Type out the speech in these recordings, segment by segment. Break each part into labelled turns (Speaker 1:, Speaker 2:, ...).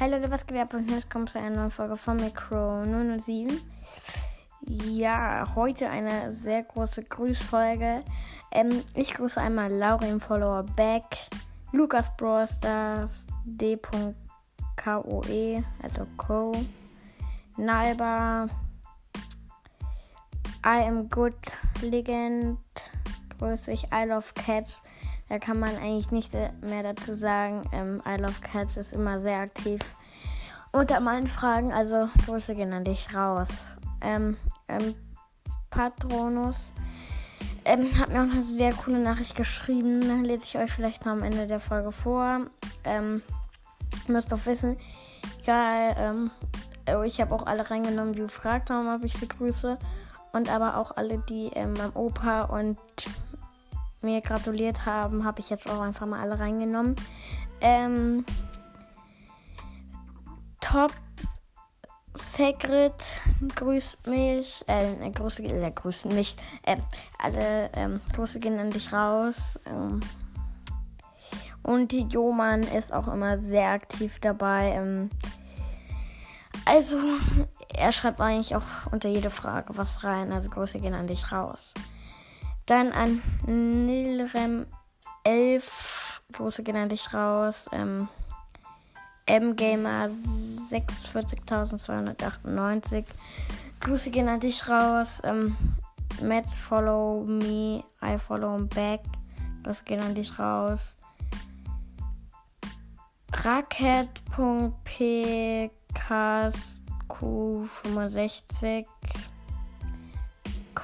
Speaker 1: Hey Leute, was geht ab? Und jetzt kommt zu einer neuen Folge von Micro 007. Ja, heute eine sehr große Grüßfolge. Ähm, ich grüße einmal Laurin Follower Back, Lukas Brawlstars, D.KOE, also Co, Nalba, I am good Legend, grüße ich, I love Cats. Da kann man eigentlich nicht mehr dazu sagen. Ähm, I Love Cats ist immer sehr aktiv unter meinen Fragen. Also Grüße gehen an dich raus. Ähm, ähm, Patronus ähm, hat mir auch eine sehr coole Nachricht geschrieben. Lese ich euch vielleicht noch am Ende der Folge vor. Ähm, müsst doch wissen, egal, ähm, oh, ich habe auch alle reingenommen, die gefragt haben, ob ich sie grüße. Und aber auch alle, die ähm, meinem Opa und mir gratuliert haben, habe ich jetzt auch einfach mal alle reingenommen. Ähm, Top Secret grüßt mich, äh, Grüße, äh, grüßt mich, äh, alle ähm, Grüße gehen an dich raus. Ähm, und Joman ist auch immer sehr aktiv dabei. Ähm, also, er schreibt eigentlich auch unter jede Frage was rein. Also, Grüße gehen an dich raus. Dann an Nilrem 11. Grüße gehen an dich raus. Ähm, M-Gamer 46.298. Grüße gehen an dich raus. Ähm, Matt follow me. I follow him back. Grüße gehen an dich raus. Racket.pkq65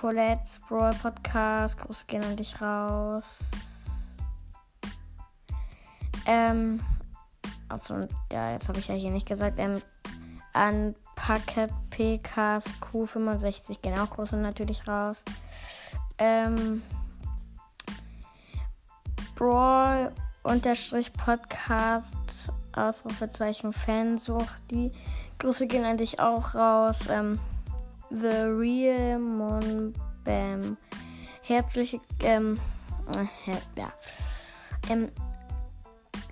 Speaker 1: Colette's Brawl Podcast. Grüße gehen an dich raus. Ähm, also, ja, jetzt habe ich ja hier nicht gesagt. Ähm, an Packet PKs Q65 gehen auch Grüße natürlich raus. Ähm, Brawl unterstrich Podcast Ausrufezeichen Fansucht. Die Grüße gehen an dich auch raus. Ähm, The Real Mon Bam. Herzliche, ähm, äh, ja. Ähm,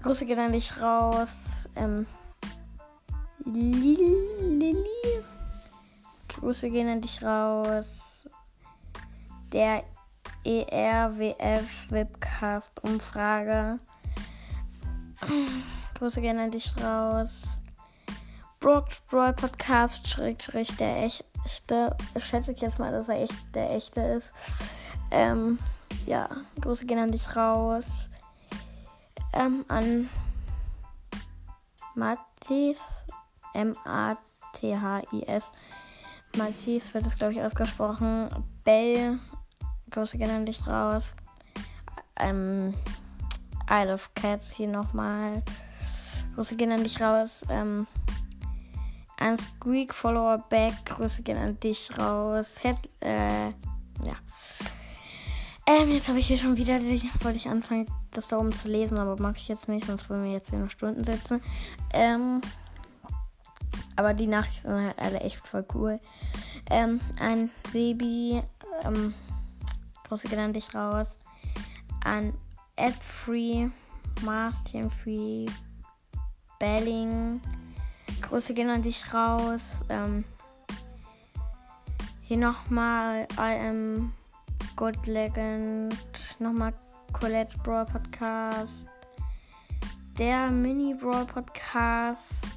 Speaker 1: Grüße gehen an dich raus. Ähm, Lili. Grüße gehen an dich raus. Der ERWF Webcast Umfrage. Grüße gehen an dich raus. Brock Brawl Podcast, Schrägstrich, der echt echte. Schätze ich jetzt mal, dass er echt der echte ist. Ähm, ja, Grüße gehen an dich raus. Ähm, an Mathis. M-A-T-H-I-S. Mathis wird es, glaube ich, ausgesprochen. Bell. Grüße gehen an dich raus. Ähm, Isle of Cats hier nochmal. Grüße gehen an dich raus. Ähm, ein Squeak Follower Back. Grüße gehen an dich raus. Head, äh, ja. Ähm, jetzt habe ich hier schon wieder, wollte ich anfangen, das da oben zu lesen, aber mache ich jetzt nicht, sonst wollen wir jetzt hier noch Stunden sitzen. Ähm, aber die Nachrichten sind halt alle echt voll cool. Ähm, ein Sebi, ähm, gehen an dich raus. An Adfree, Marstian Free, Belling, Grüße gehen an dich raus. Ähm, hier nochmal I am Good Legend. Nochmal Colette's Brawl Podcast. Der Mini Brawl Podcast.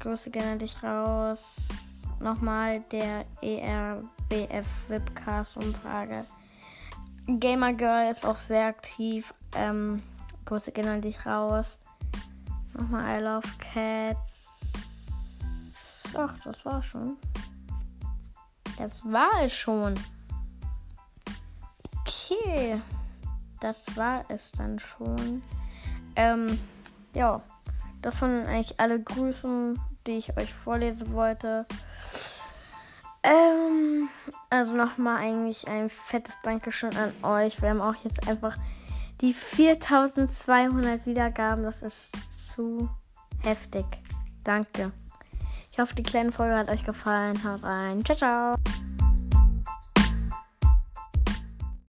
Speaker 1: Grüße gehen an dich raus. Nochmal der ERBF Webcast Umfrage. Gamer Girl ist auch sehr aktiv. Ähm, Grüße gehen an dich raus. Nochmal I Love Cats. Ach, das war schon. Das war es schon. Okay. Das war es dann schon. Ähm, ja. Das waren eigentlich alle Grüßen, die ich euch vorlesen wollte. Ähm, also nochmal eigentlich ein fettes Dankeschön an euch. Wir haben auch jetzt einfach die 4200 Wiedergaben. Das ist zu heftig. Danke. Ich hoffe, die kleine Folge hat euch gefallen. Haut rein. Ciao, ciao.